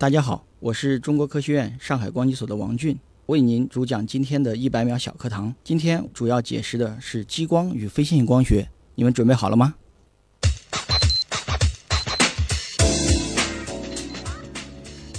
大家好，我是中国科学院上海光机所的王俊，为您主讲今天的一百秒小课堂。今天主要解释的是激光与非线性光学，你们准备好了吗？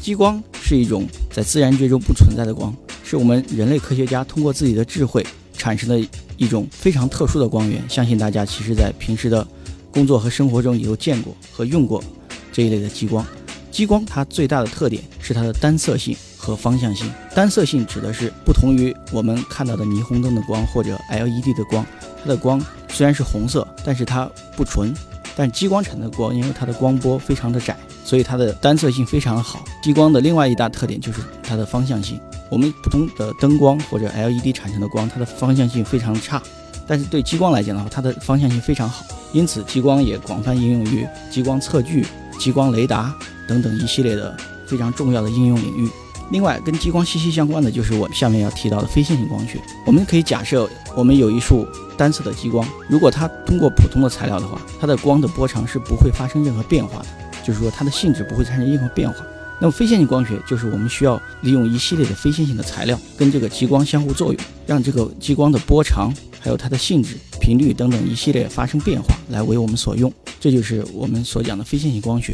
激光是一种在自然界中不存在的光，是我们人类科学家通过自己的智慧产生的一种非常特殊的光源。相信大家其实在平时的工作和生活中也都见过和用过这一类的激光。激光它最大的特点是它的单色性和方向性。单色性指的是不同于我们看到的霓虹灯的光或者 LED 的光，它的光虽然是红色，但是它不纯。但激光产的光，因为它的光波非常的窄，所以它的单色性非常好。激光的另外一大特点就是它的方向性。我们普通的灯光或者 LED 产生的光，它的方向性非常差，但是对激光来讲的话，它的方向性非常好。因此，激光也广泛应用于激光测距、激光雷达。等等一系列的非常重要的应用领域。另外，跟激光息息相关的就是我下面要提到的非线性光学。我们可以假设，我们有一束单色的激光，如果它通过普通的材料的话，它的光的波长是不会发生任何变化的，就是说它的性质不会产生任何变化。那么非线性光学就是我们需要利用一系列的非线性的材料跟这个激光相互作用，让这个激光的波长还有它的性质、频率等等一系列发生变化，来为我们所用。这就是我们所讲的非线性光学。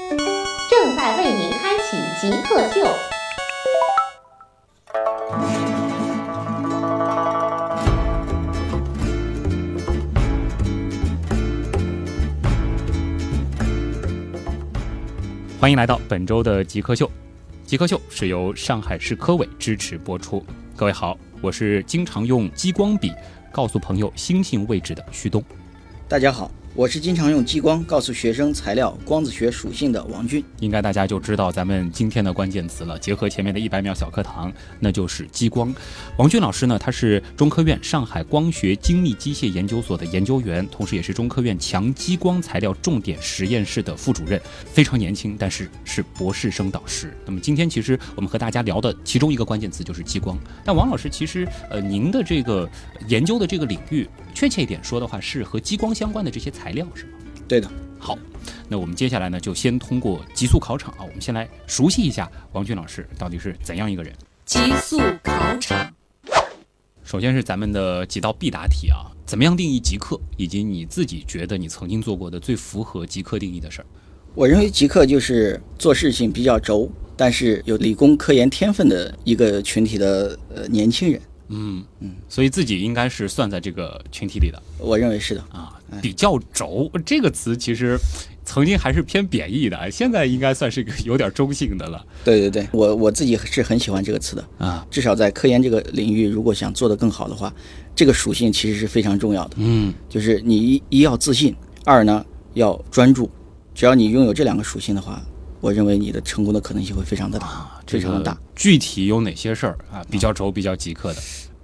正在为您开启极客秀，欢迎来到本周的极客秀。极客秀是由上海市科委支持播出。各位好，我是经常用激光笔告诉朋友星星位置的旭东。大家好。我是经常用激光告诉学生材料光子学属性的王俊，应该大家就知道咱们今天的关键词了。结合前面的一百秒小课堂，那就是激光。王俊老师呢，他是中科院上海光学精密机械研究所的研究员，同时也是中科院强激光材料重点实验室的副主任，非常年轻，但是是博士生导师。那么今天其实我们和大家聊的其中一个关键词就是激光。但王老师其实呃，您的这个研究的这个领域，确切一点说的话，是和激光相关的这些。材料是吗？对的。好，那我们接下来呢，就先通过极速考场啊，我们先来熟悉一下王军老师到底是怎样一个人。极速考场，首先是咱们的几道必答题啊，怎么样定义极客，以及你自己觉得你曾经做过的最符合极客定义的事儿？我认为极客就是做事情比较轴，但是有理工科研天分的一个群体的呃年轻人。嗯嗯，所以自己应该是算在这个群体里的。我认为是的啊，比较轴这个词其实曾经还是偏贬义的，现在应该算是一个有点中性的了。对对对，我我自己是很喜欢这个词的啊，至少在科研这个领域，如果想做得更好的话，这个属性其实是非常重要的。嗯，就是你一一要自信，二呢要专注，只要你拥有这两个属性的话。我认为你的成功的可能性会非常的大，非常的大。具体有哪些事儿啊？比较轴、比较急刻的。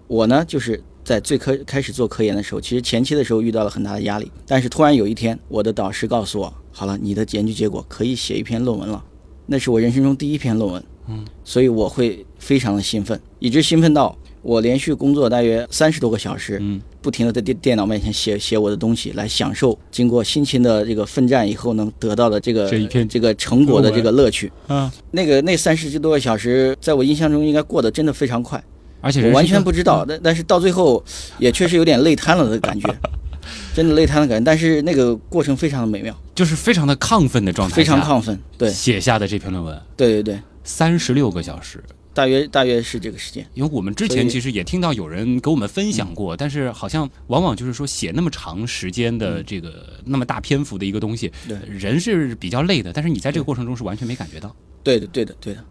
我呢，就是在最科开始做科研的时候，其实前期的时候遇到了很大的压力。但是突然有一天，我的导师告诉我：“好了，你的研究结果可以写一篇论文了。”那是我人生中第一篇论文。嗯，所以我会非常的兴奋，一直兴奋到。我连续工作大约三十多个小时，嗯，不停的在电电脑面前写写我的东西，来享受经过辛勤的这个奋战以后能得到的这个这一篇这个成果的这个乐趣。嗯，那个那三十多个小时，在我印象中应该过得真的非常快，而且我完全不知道。但但是到最后也确实有点累瘫了的感觉，真的累瘫的感觉。但是那个过程非常的美妙，就是非常的亢奋的状态，非常亢奋。对，写下的这篇论文，对对对，三十六个小时。大约大约是这个时间，因为我们之前其实也听到有人给我们分享过，但是好像往往就是说写那么长时间的这个那么大篇幅的一个东西，对人是比较累的，但是你在这个过程中是完全没感觉到。对的，对的，对的。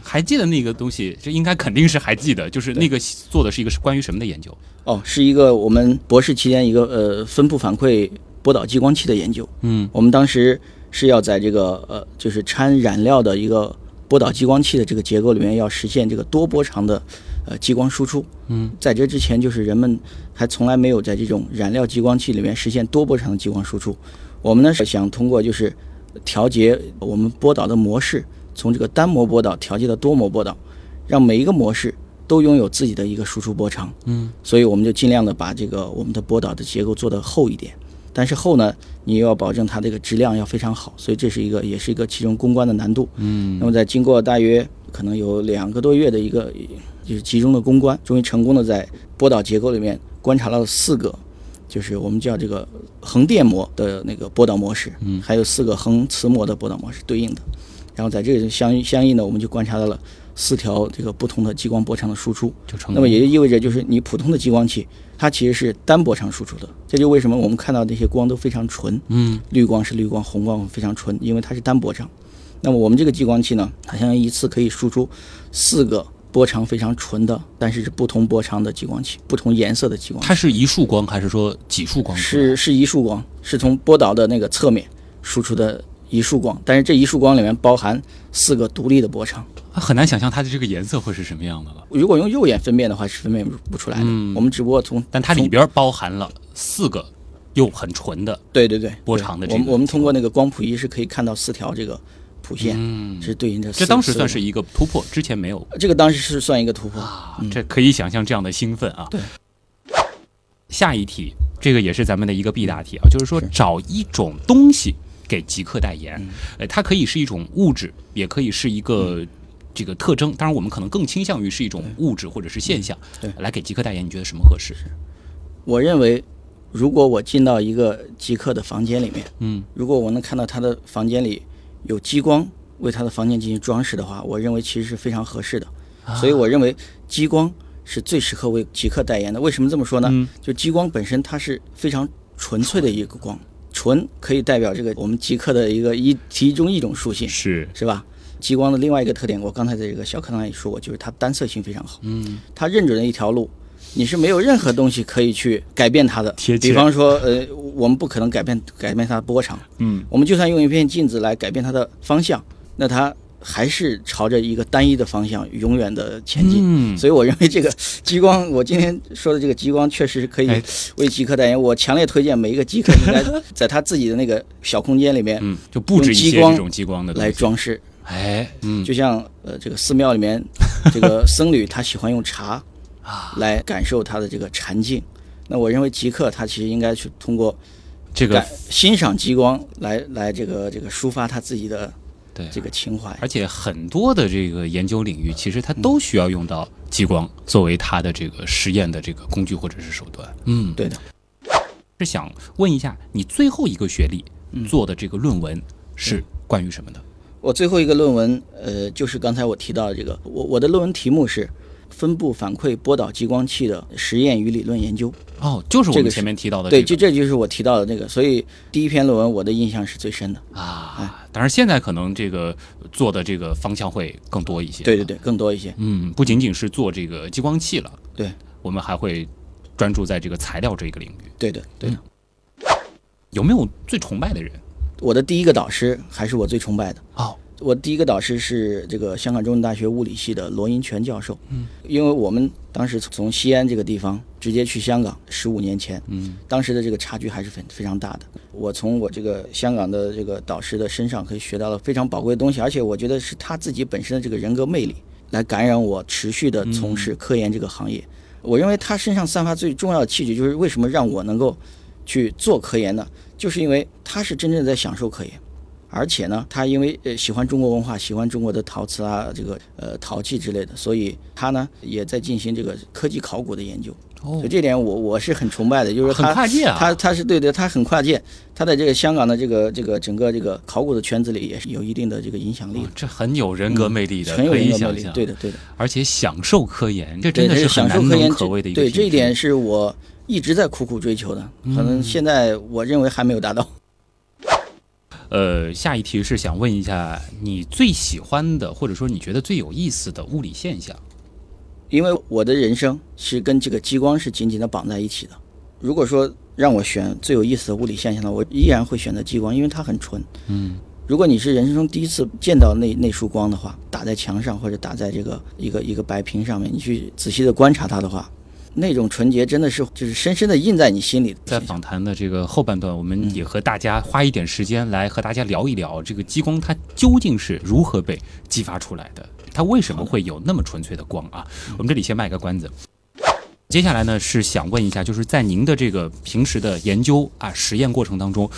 还记得那个东西，这应该肯定是还记得，就是那个做的是一个是关于什么的研究？哦，是一个我们博士期间一个呃分布反馈波导激光器的研究。嗯我们当时是要在这个呃就是掺染料的一个波导激光器的这个结构里面，要实现这个多波长的呃激光输出。嗯，在这之前，就是人们还从来没有在这种染料激光器里面实现多波长的激光输出。我们呢是想通过就是调节我们波导的模式，从这个单模波导调节到多模波导，让每一个模式都拥有自己的一个输出波长。嗯，所以我们就尽量的把这个我们的波导的结构做得厚一点。但是后呢，你又要保证它这个质量要非常好，所以这是一个也是一个其中攻关的难度。嗯那么在经过大约可能有两个多月的一个就是集中的攻关，终于成功的在波导结构里面观察到了四个，就是我们叫这个横电模的那个波导模式，嗯还有四个横磁模的波导模式对应的。然后在这个相相应的，我们就观察到了四条这个不同的激光波长的输出。就成功。那么也就意味着，就是你普通的激光器，它其实是单波长输出的。这就为什么我们看到那些光都非常纯，嗯绿光是绿光，红光非常纯，因为它是单波长。那么我们这个激光器呢，它相当于一次可以输出四个波长非常纯的，但是是不同波长的激光器，不同颜色的激光器。它是一束光还是说几束光？是是一束光，是从波导的那个侧面输出的一束光，但是这一束光里面包含四个独立的波长。啊很难想象它的这个颜色会是什么样的了。如果用肉眼分辨的话，是分辨不出来的。嗯我们只不过从但它里边包含了四个又很纯的，对对对，波长的这个我们我们通过那个光谱仪是可以看到四条这个谱线，嗯，是对应着四。这当时算是一个突破，之前没有这个当时是算一个突破。啊，这可以想象这样的兴奋啊。对。下一题，这个也是咱们的一个必答题啊，就是说找一种东西给极客代言嗯，呃，它可以是一种物质，也可以是一个。这个特征，当然我们可能更倾向于是一种物质或者是现象，对来给极客代言，你觉得什么合适？我认为，如果我进到一个极客的房间里面，嗯如果我能看到他的房间里有激光为他的房间进行装饰的话，我认为其实是非常合适的。啊所以我认为激光是最适合为极客代言的。为什么这么说呢？嗯就激光本身它是非常纯粹的一个光，纯可以代表这个我们极客的一个一其中一种属性，是，是吧？极光的另外一个特点，我刚才在这个小课堂也说过，就是它单色性非常好。嗯，它认准了一条路，你是没有任何东西可以去改变它的。比方说，呃，我们不可能改变改变它的波长，嗯我们就算用一片镜子来改变它的方向，那它还是朝着一个单一的方向永远的前进。嗯，所以我认为这个激光，我今天说的这个激光确实是可以哎为极客代言。我强烈推荐每一个极客应该在他自己的那个小空间里面嗯，就布置一些这种激光的来装饰。哎，嗯，就像呃这个寺庙里面这个僧侣他喜欢用茶 啊，来感受他的这个禅境。那我认为极客他其实应该去通过这个欣赏激光来来这个这个抒发他自己的对这个情怀。而且很多的这个研究领域，其实它都需要用到激光作为它的这个实验的这个工具或者是手段。嗯，对的，是想问一下，你最后一个学历嗯做的这个论文是关于什么的？我最后一个论文，呃，就是刚才我提到的这个，我我的论文题目是分布反馈波导激光器的实验与理论研究。哦，就是我们前面提到的对，这个就这就是我提到的那个，所以第一篇论文我的印象是最深的。啊。当然，现在可能这个做的这个方向会更多一些。对对对，更多一些。嗯，不仅仅是做这个激光器了，对，我们还会专注在这个材料这个领域。对的，对的。有没有最崇拜的人？我的第一个导师还是我最崇拜的。哦，我第一个导师是这个香港中文大学物理系的罗银泉教授。嗯，因为我们当时从西安这个地方直接去香港，十五年前，嗯当时的这个差距还是非非常大的。我从我这个香港的这个导师的身上可以学到了非常宝贵的东西，而且我觉得是他自己本身的这个人格魅力来感染我持续的从事科研这个行业。我认为他身上散发最重要的气质，就是为什么让我能够去做科研呢？就是因为他是真正在享受科研。而且呢，他因为呃喜欢中国文化，喜欢中国的陶瓷啊，这个呃陶器之类的，所以他呢也在进行这个科技考古的研究。哦所以这点我我是很崇拜的，就是很他啊他他是对对，他很跨界，他在这个香港的这个这个整个这个考古的圈子里也是有一定的这个影响力，哦这很有人格魅力的，很有可人格魅力。对的对的，而且享受科研，这对，真的是很难享受科研能可贵的一个对这一点是我一直在苦苦追求的，可能现在我认为还没有达到。呃，下一题是想问一下你最喜欢的，或者说你觉得最有意思的物理现象。因为我的人生是跟这个激光是紧紧的绑在一起的。如果说让我选最有意思的物理现象呢，我依然会选择激光，因为它很纯。嗯，如果你是人生中第一次见到那那束光的话，打在墙上或者打在这个一个一个白屏上面，你去仔细的观察它的话，那种纯洁真的是就是深深的印在你心里。在访谈的这个后半段，我们也和大家花一点时间来和大家聊一聊这个激光它究竟是如何被激发出来的，它为什么会有那么纯粹的光啊？我们这里先卖个关子。接下来呢是想问一下，就是在您的这个平时的研究啊实验过程当中，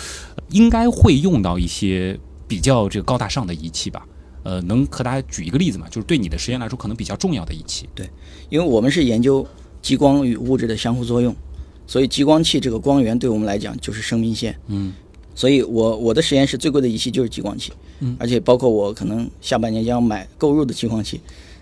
应该会用到一些比较这个高大上的仪器吧？呃，能和大家举一个例子吗？就是对你的实验来说可能比较重要的仪器。对因为我们是研究激光与物质的相互作用，所以激光器这个光源对我们来讲就是生命线。嗯，所以我我的实验室最贵的仪器就是激光器，嗯而且包括我可能下半年将要买购入的激光器。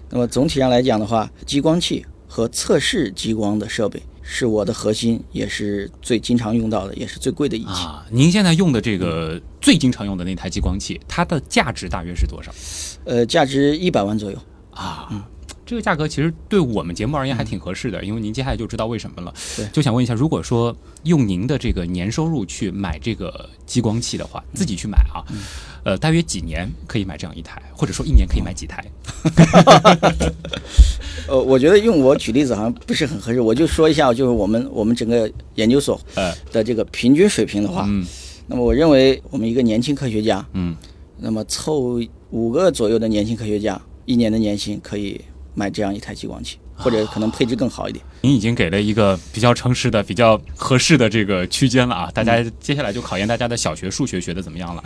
那么总体上来讲的话，激光器和测试激光的设备是我的核心，也是最经常用到的，也是最贵的仪器。啊，您现在用的这个最经常用的那台激光器，它的价值大约是多少呃，价值一百万左右。啊？这个价格其实对我们节目而言还挺合适的，因为您接下来就知道为什么了。对。就想问一下，如果说用您的这个年收入去买这个激光器的话，自己去买啊，呃，大约几年可以买这样一台，或者说一年可以买几台？呃，我觉得用我举例子好像不是很合适，我就说一下，就是我们我们整个研究所呃。的这个平均水平的话，嗯。那么我认为我们一个年轻科学家，嗯，那么凑五个左右的年轻科学家，一年的年薪可以买这样一台激光器，或者可能配置更好一点。您已经给了一个比较诚实的、比较合适的这个区间了啊！大家接下来就考验大家的小学数学学的怎么样了。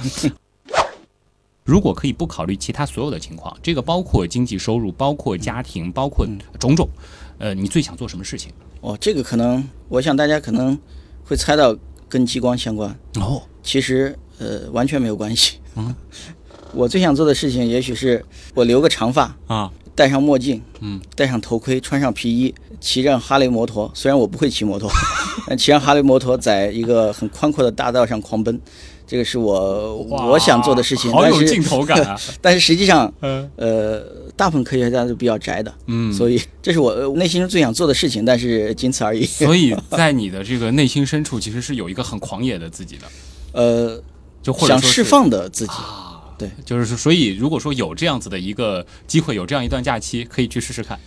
如果可以不考虑其他所有的情况，这个包括经济收入、包括家庭、包括种种，呃，你最想做什么事情？哦，这个可能我想大家可能会猜到跟激光相关，哦，其实呃完全没有关系。嗯，我最想做的事情，也许是我留个长发，啊，戴上墨镜，嗯，戴上头盔，穿上皮衣，骑上哈雷摩托。虽然我不会骑摩托，但骑上哈雷摩托，在一个很宽阔的大道上狂奔，这个是我我想做的事情。但好有镜是，头感啊！但是实际上，嗯呃，大部分科学家都比较宅的，嗯，所以这是我呃内心中最想做的事情，但是仅此而已。所以 在你的这个内心深处，其实是有一个很狂野的自己的，呃，就或者说想释放的自己。啊。对，就是说，所以如果说有这样子的一个机会，有这样一段假期，可以去试试看。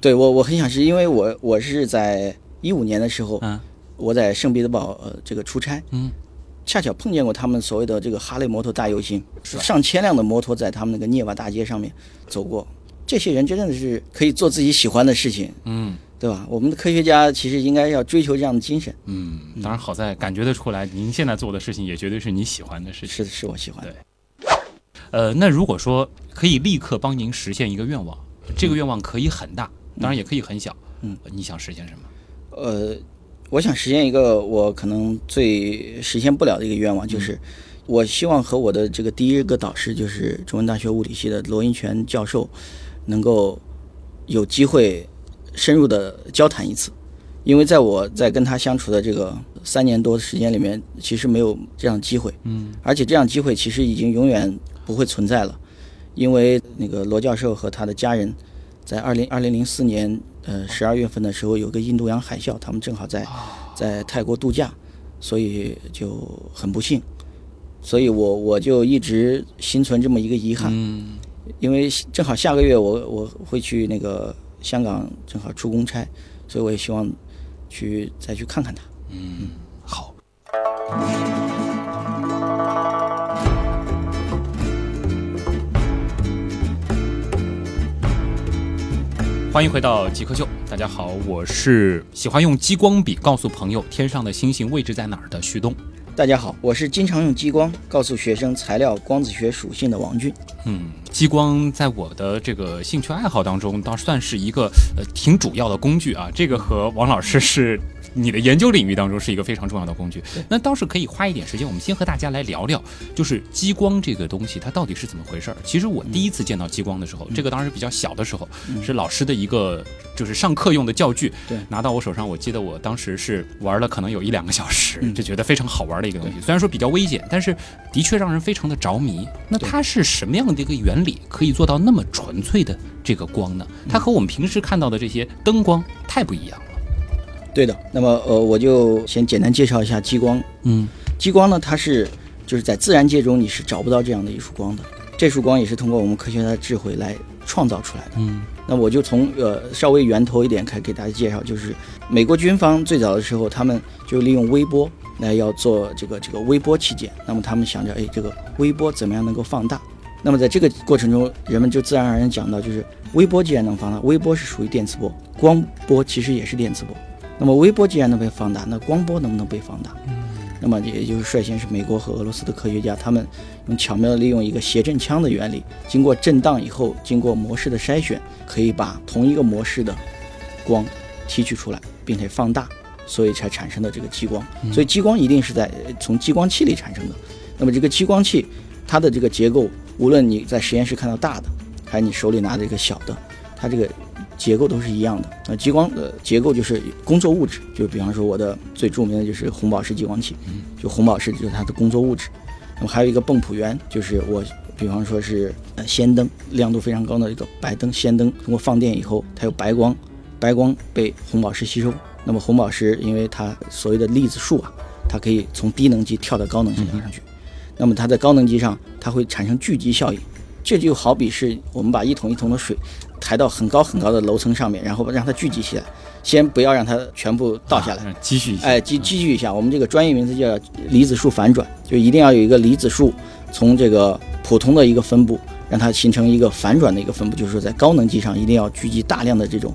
对我我很想是因为我我是在一五年的时候，嗯我在圣彼得堡呃这个出差，嗯，恰巧碰见过他们所谓的这个哈雷摩托大游行，是吧上千辆的摩托在他们那个涅瓦大街上面走过。这些人真的是可以做自己喜欢的事情，嗯对吧？我们的科学家其实应该要追求这样的精神，嗯，当然好在感觉得出来，您现在做的事情也绝对是你喜欢的事情。是是我喜欢的。呃，那如果说可以立刻帮您实现一个愿望，这个愿望可以很大，当然也可以很小。嗯呃，你想实现什么？呃，我想实现一个我可能最实现不了的一个愿望，就是我希望和我的这个第一个导师，就是中文大学物理系的罗英泉教授，能够有机会深入的交谈一次。因为在我在跟他相处的这个三年多的时间里面，其实没有这样的机会，嗯而且这样机会其实已经永远不会存在了，因为那个罗教授和他的家人，在二零二零零四年呃十二月份的时候有个印度洋海啸，他们正好在在泰国度假，所以就很不幸，所以我我就一直心存这么一个遗憾，嗯。因为正好下个月我我会去那个香港，正好出公差，所以我也希望去再去看看他。嗯，好。欢迎回到极客秀，大家好，我是喜欢用激光笔告诉朋友天上的星星位置在哪儿的旭东。大家好，我是经常用激光告诉学生材料光子学属性的王俊。嗯，激光在我的这个兴趣爱好当中，倒算是一个呃挺主要的工具啊。这个和王老师是你的研究领域当中是一个非常重要的工具。那倒是可以花一点时间，我们先和大家来聊聊，就是激光这个东西它到底是怎么回事儿。其实我第一次见到激光的时候，这个当时比较小的时候，是老师的一个就是上课用的教具，对拿到我手上，我记得我当时是玩了可能有一两个小时，嗯就觉得非常好玩的一个东西。虽然说比较危险，但是的确让人非常的着迷。那它是什么样的一个原理，可以做到那么纯粹的这个光呢？它和我们平时看到的这些灯光太不一样了。对的。那么呃，我就先简单介绍一下激光。嗯激光呢，它是就是在自然界中你是找不到这样的一束光的，这束光也是通过我们科学家的智慧来创造出来的。嗯那我就从呃稍微源头一点开始给大家介绍，就是美国军方最早的时候，他们就利用微波来要做这个这个微波器件。那么他们想着，哎，这个微波怎么样能够放大？那么在这个过程中，人们就自然而然讲到，就是微波既然能放大，微波是属于电磁波，光波其实也是电磁波。那么微波既然能被放大，那光波能不能被放大？那么也就是率先是美国和俄罗斯的科学家，他们用巧妙的利用一个谐振腔的原理，经过震荡以后，经过模式的筛选，可以把同一个模式的光提取出来，并且放大，所以才产生的这个激光。所以激光一定是在呃从激光器里产生的。那么这个激光器，它的这个结构，无论你在实验室看到大的，还是你手里拿的一个小的，它这个结构都是一样的。那激光的结构就是工作物质，就比方说我的最著名的就是红宝石激光器，就红宝石就是它的工作物质。那么还有一个泵浦源，就是我比方说是呃氙灯，亮度非常高的一个白灯氙灯，通过放电以后，它有白光，白光被红宝石吸收。那么红宝石因为它所谓的粒子数啊，它可以从低能级跳到高能级上去。那么它在高能级上，它会产生聚集效应。这就好比是我们把一桶一桶的水抬到很高很高的楼层上面，然后让它聚集起来，先不要让它全部倒下来，啊继续一下。哎，积积蓄一下，我们这个专业名词叫离子束反转，就一定要有一个离子束从这个普通的一个分布，让它形成一个反转的一个分布，就是说在高能级上一定要聚集大量的这种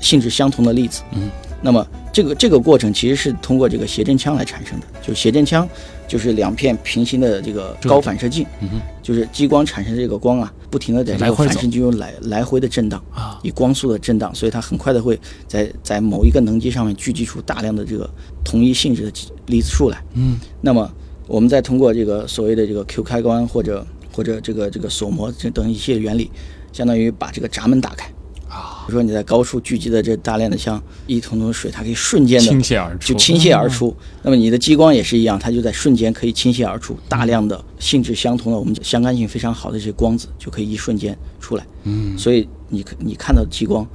性质相同的粒子。嗯，那么这个这个过程其实是通过这个谐振腔来产生的，就谐振腔就是两片平行的这个高反射镜，嗯哼就是激光产生这个光啊，不停的在这个反射镜中来来回的震荡。啊，以光速的震荡，所以它很快的会在在某一个能级上面聚集出大量的这个同一性质的离子束来。嗯，那么我们再通过这个所谓的这个 Q 开关或者或者这个这个锁膜这等一系列原理，相当于把这个闸门打开。啊，比如说你在高处聚集的这大量的像一桶桶的水，它可以瞬间的倾泻而出，就倾泻而出。那么你的激光也是一样，它就在瞬间可以倾泻而出，大量的性质相同的、我们相干性非常好的这些光子就可以一瞬间出来。嗯，所以你可你看到的激光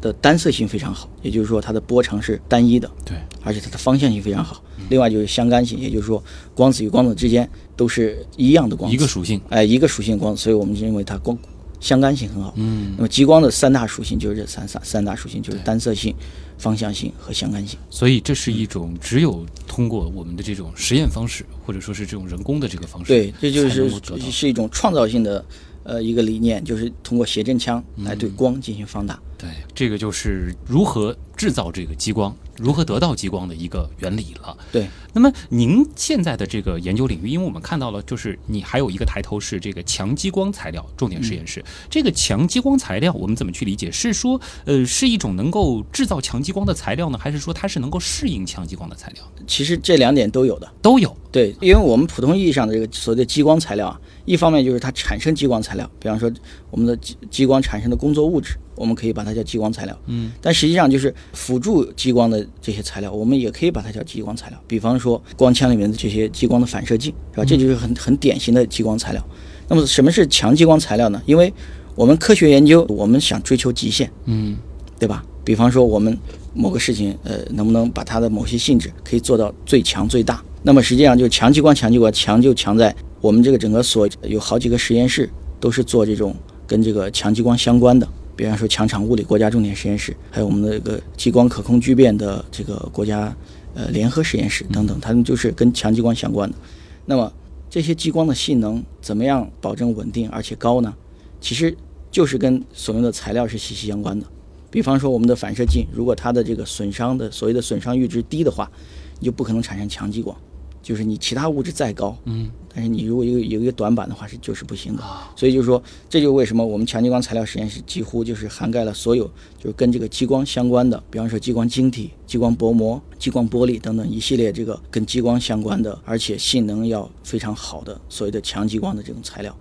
的单色性非常好，也就是说它的波长是单一的，对，而且它的方向性非常好。另外就是相干性，也就是说光子与光子之间都是一样的光子，一个属性。哎一个属性光子，所以我们就认为它光相干性很好。嗯，那么激光的三大属性就是这三三三大属性，就是单色性、方向性和相干性。所以这是一种只有通过我们的这种实验方式，或者说是这种人工的这个方式，对，这就是是一种创造性的呃一个理念，就是通过谐振腔来对光进行放大。对，这个就是如何制造这个激光，如何得到激光的一个原理了。对，那么您现在的这个研究领域，因为我们看到了，就是你还有一个抬头是这个强激光材料重点实验室。这个强激光材料我们怎么去理解？是说，呃，是一种能够制造强激光的材料呢，还是说它是能够适应强激光的材料？其实这两点都有的。都有。对，因为我们普通意义上的这个所谓的激光材料啊，一方面就是它产生激光材料，比方说我们的激激光产生的工作物质，我们可以把它叫激光材料。嗯，但实际上就是辅助激光的这些材料，我们也可以把它叫激光材料。比方说光枪里面的这些激光的反射镜，是吧？这就是很很典型的激光材料。那么什么是强激光材料呢？因为我们科学研究，我们想追求极限，嗯对吧？比方说我们某个事情，呃，能不能把它的某些性质可以做到最强最大？那么实际上就是强激光，强激光强就强在我们这个整个所有好几个实验室都是做这种跟这个强激光相关的，比方说强场物理国家重点实验室，还有我们的这个激光可控聚变的这个国家呃联合实验室等等，它们就是跟强激光相关的。那么这些激光的性能怎么样保证稳定而且高呢？其实就是跟所用的材料是息息相关的。比方说我们的反射镜，如果它的这个损伤的所谓的损伤阈值低的话，你就不可能产生强激光。就是你其他物质再高，嗯，但是你如果有有一个短板的话是就是不行的。啊，所以就是说，这就是为什么我们强激光材料实验室几乎就是涵盖了所有就是跟这个激光相关的，比方说激光晶体、激光薄膜、激光玻璃等等一系列这个跟激光相关的，而且性能要非常好的所谓的强激光的这种材料，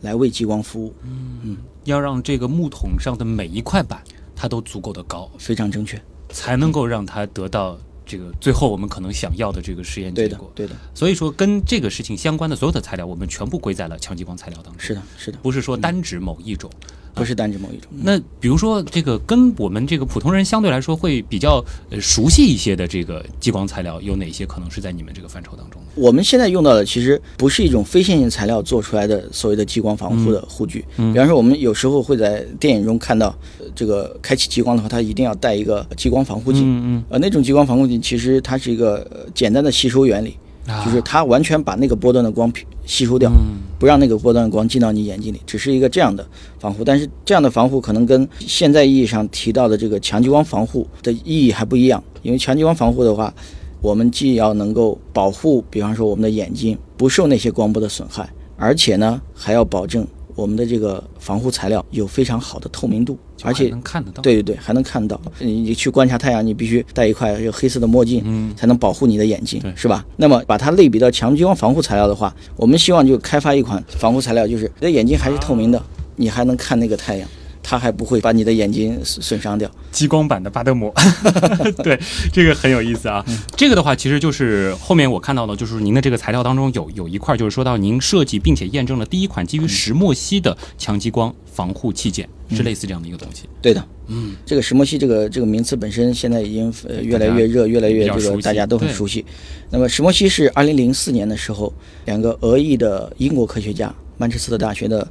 来为激光服务，嗯要让这个木桶上的每一块板它都足够的高，非常正确。才能够让它得到这个最后我们可能想要的这个实验结果，。对的，所以说，跟这个事情相关的所有的材料，我们全部归在了强激光材料当中，是的，是的，不是说单指某一种。不是单指某一种。那比如说，这个跟我们这个普通人相对来说会比较呃熟悉一些的这个激光材料，有哪些可能是在你们这个范畴当中的？我们现在用到的其实不是一种非线性材料做出来的所谓的激光防护的护具。嗯比方说，我们有时候会在电影中看到，呃这个开启激光的话，它一定要带一个激光防护镜。嗯嗯呃，那种激光防护镜其实它是一个呃简单的吸收原理，嗯，就是它完全把那个波段的光吸收掉，嗯不让那个波段的光进到你眼睛里，只是一个这样的防护。但是这样的防护可能跟现在意义上提到的这个强激光防护的意义还不一样，因为强激光防护的话，我们既要能够保护，比方说我们的眼睛不受那些光波的损害，而且呢还要保证我们的这个防护材料有非常好的透明度，而且能看得到。对对对，还能看到。你你去观察太阳，你必须戴一块这个黑色的墨镜，嗯才能保护你的眼睛，是吧？那么把它类比到强激光防护材料的话，我们希望就开发一款防护材料，就是你的眼睛还是透明的，你还能看那个太阳，它还不会把你的眼睛损损伤掉。激光版的巴德膜，对，这个很有意思啊。嗯这个的话，其实就是后面我看到的，就是您的这个材料当中有有一块，就是说到您设计并且验证了第一款基于石墨烯的强激光防护器件，是类似这样的一个东西。对的，嗯，这个石墨烯这个这个名词本身现在已经呃越来越热，越来越这个大家都很熟悉。那么石墨烯是二零零四年的时候，两个俄裔的英国科学家，曼彻斯特大学的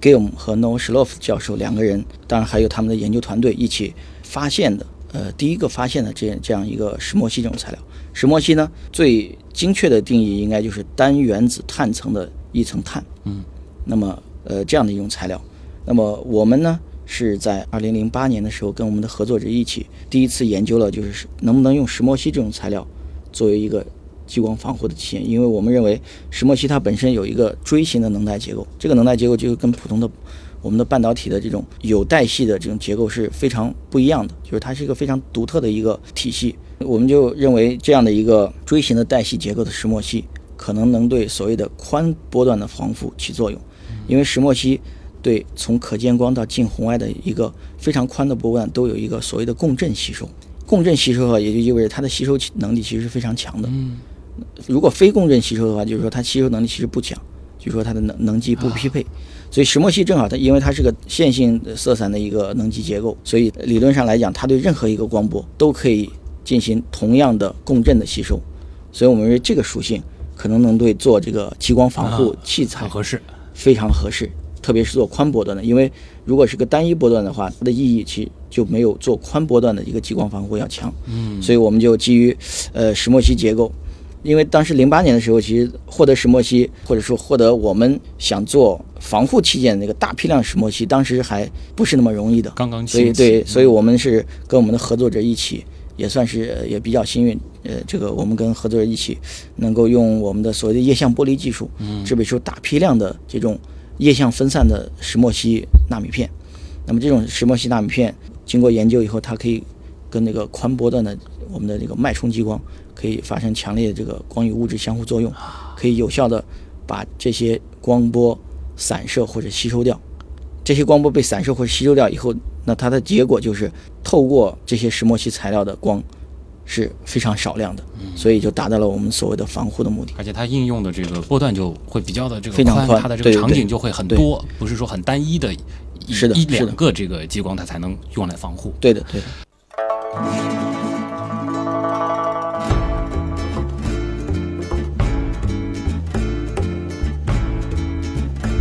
Gilm 和 Noah Shlof 教授两个人，当然还有他们的研究团队一起发现的。呃，第一个发现的这这样一个石墨烯这种材料，石墨烯呢最精确的定义应该就是单原子碳层的一层碳。嗯，那么呃这样的一种材料，那么我们呢是在二零零八年的时候跟我们的合作者一起第一次研究了，就是能不能用石墨烯这种材料作为一个激光防护的器件，因为我们认为石墨烯它本身有一个锥形的能带结构，这个能带结构就跟普通的我们的半导体的这种有带系的这种结构是非常不一样的，就是它是一个非常独特的一个体系。我们就认为这样的一个锥形的带系结构的石墨烯，可能能对所谓的宽波段的防护起作用，因为石墨烯对从可见光到近红外的一个非常宽的波段都有一个所谓的共振吸收。共振吸收的话，也就意味着它的吸收能力其实是非常强的。嗯，如果非共振吸收的话，就是说它吸收能力其实不强，就是说它的能能级不匹配。所以石墨烯正好它因为它是个线性色散的一个能级结构，所以理论上来讲，它对任何一个光波都可以进行同样的共振的吸收。所以我们认为这个属性可能能对做这个激光防护啊器材很合适。非常合适，特别是做宽波段的，因为如果是个单一波段的话，它的意义其实就没有做宽波段的一个激光防护要强。嗯，所以我们就基于呃石墨烯结构，因为当时零八年的时候，其实获得石墨烯或者说获得我们想做防护器件那个大批量石墨烯，当时还不是那么容易的。刚刚所以对，所以我们是跟我们的合作者一起，也算是呃也比较幸运。呃，这个我们跟合作者一起，能够用我们的所谓的液相玻璃技术，制备出大批量的这种液相分散的石墨烯纳米片。那么这种石墨烯纳米片经过研究以后，它可以跟那个宽波段的我们的这个脉冲激光可以发生强烈的这个光与物质相互作用，可以有效的把这些光波散射或者吸收掉。这些光波被散射或者吸收掉以后，那它的结果就是透过这些石墨烯材料的光是非常少量的，所以就达到了我们所谓的防护的目的。而且它应用的这个波段就会比较的这个非常宽它的这个场景就会很多，不是说很单一的一一两个这个激光它才能用来防护。对的，对的。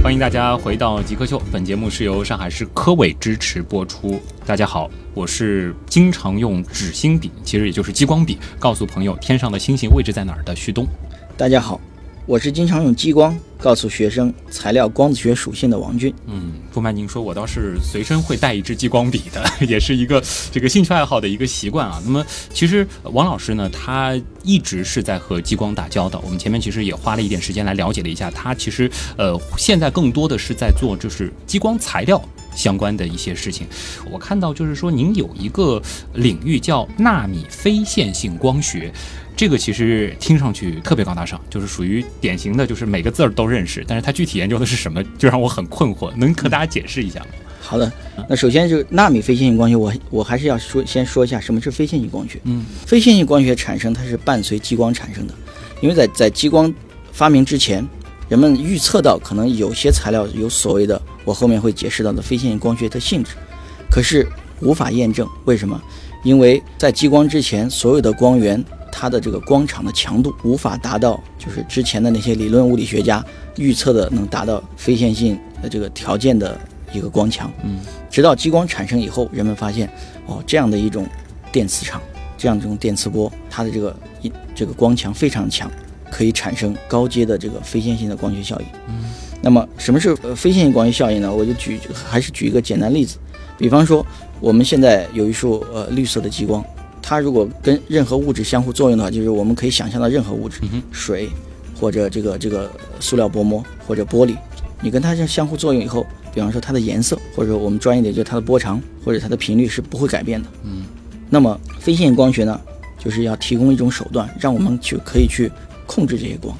欢迎大家回到极客秀，本节目是由上海市科委支持播出。大家好，我是经常用纸星笔，其实也就是激光笔，告诉朋友天上的星星位置在哪儿的旭东。大家好，我是经常用激光告诉学生材料光子学属性的王军。嗯，不瞒您说，我倒是随身会带一支激光笔的，也是一个这个兴趣爱好的一个习惯啊。那么，其实王老师呢，他一直是在和激光打交道。我们前面其实也花了一点时间来了解了一下，他其实呃，现在更多的是在做就是激光材料相关的一些事情。我看到就是说，您有一个领域叫纳米非线性光学。这个其实听上去特别高大上，就是属于典型的，就是每个字儿都认识，但是它具体研究的是什么，就让我很困惑。能和大家解释一下吗？好的，那首先就是纳米非线性光学，我我还是要说先说一下什么是非线性光学。嗯，非线性光学产生它是伴随激光产生的，因为在在激光发明之前，人们预测到可能有些材料有所谓的我后面会解释到的非线性光学的性质，可是无法验证。为什么？因为在激光之前，所有的光源。它的这个光场的强度无法达到，就是之前的那些理论物理学家预测的能达到非线性的这个条件的一个光强。嗯，直到激光产生以后，人们发现，哦，这样的一种电磁场，这样一种电磁波，它的这个一这个光强非常强，可以产生高阶的这个非线性的光学效应。嗯，那么什么是非线性光学效应呢？我就举还是举一个简单例子，比方说我们现在有一束呃绿色的激光。它如果跟任何物质相互作用的话，就是我们可以想象到任何物质，水或者这个这个塑料薄膜或者玻璃，你跟它这相互作用以后，比方说它的颜色，或者我们专业点就是它的波长或者它的频率是不会改变的。嗯，那么非线性光学呢，就是要提供一种手段，让我们去可以去控制这些光。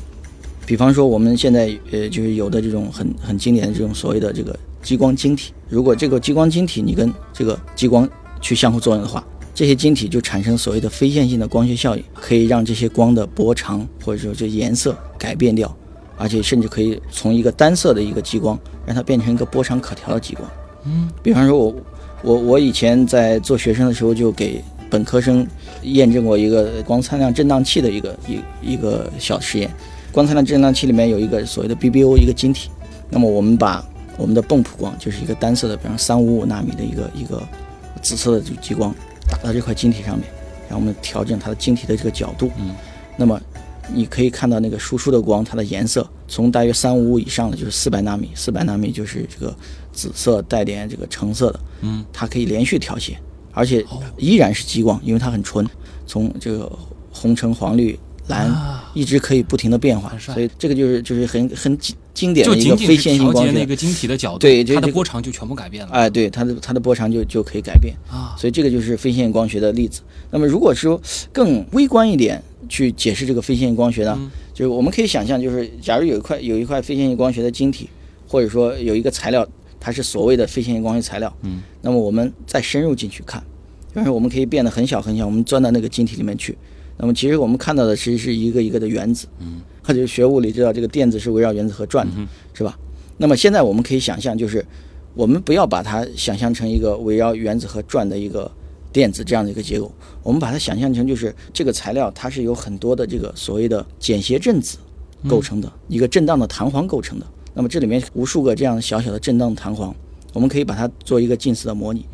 比方说我们现在呃就是有的这种很很经典的这种所谓的这个激光晶体，如果这个激光晶体你跟这个激光去相互作用的话。这些晶体就产生所谓的非线性的光学效应，可以让这些光的波长或者说这颜色改变掉，而且甚至可以从一个单色的一个激光，让它变成一个波长可调的激光。嗯，比方说，我我我以前在做学生的时候，就给本科生验证过一个光参量振荡器的一个一一个小实验。光参量振荡器里面有一个所谓的 BBO 一个晶体，那么我们把我们的泵谱光，就是一个单色的，比方三五五纳米的一个一个紫色的激光。打到这块晶体上面，然后我们调整它的晶体的这个角度。嗯，那么你可以看到那个输出的光，它的颜色从大约三五五以上的就是四百纳米，四百纳米就是这个紫色带点这个橙色的。嗯，它可以连续调节，而且依然是激光，因为它很纯，从这个红橙黄绿蓝一直可以不停的变化，所以这个就是就是很很经典的一个非线性光学，那个晶体的角度，对，它的波长就全部改变了。哎，对，它的它的波长就就可以改变啊，所以这个就是非线性光学的例子。那么如果说更微观一点去解释这个非线性光学呢，就是我们可以想象，就是假如有一块有一块非线性光学的晶体，或者说有一个材料，它是所谓的非线性光学材料，嗯，那么我们再深入进去看，就是我们可以变得很小很小，我们钻到那个晶体里面去，那么其实我们看到的其实是一个一个的原子，嗯，或者学物理知道这个电子是围绕原子核转的，是吧？那么现在我们可以想象，就是我们不要把它想象成一个围绕原子核转的一个电子这样的一个结构，我们把它想象成就是这个材料它是由很多的这个所谓的简谐振子构成的一个震荡的弹簧构成的。那么这里面无数个这样小小的震荡弹簧，我们可以把它做一个近似的模拟。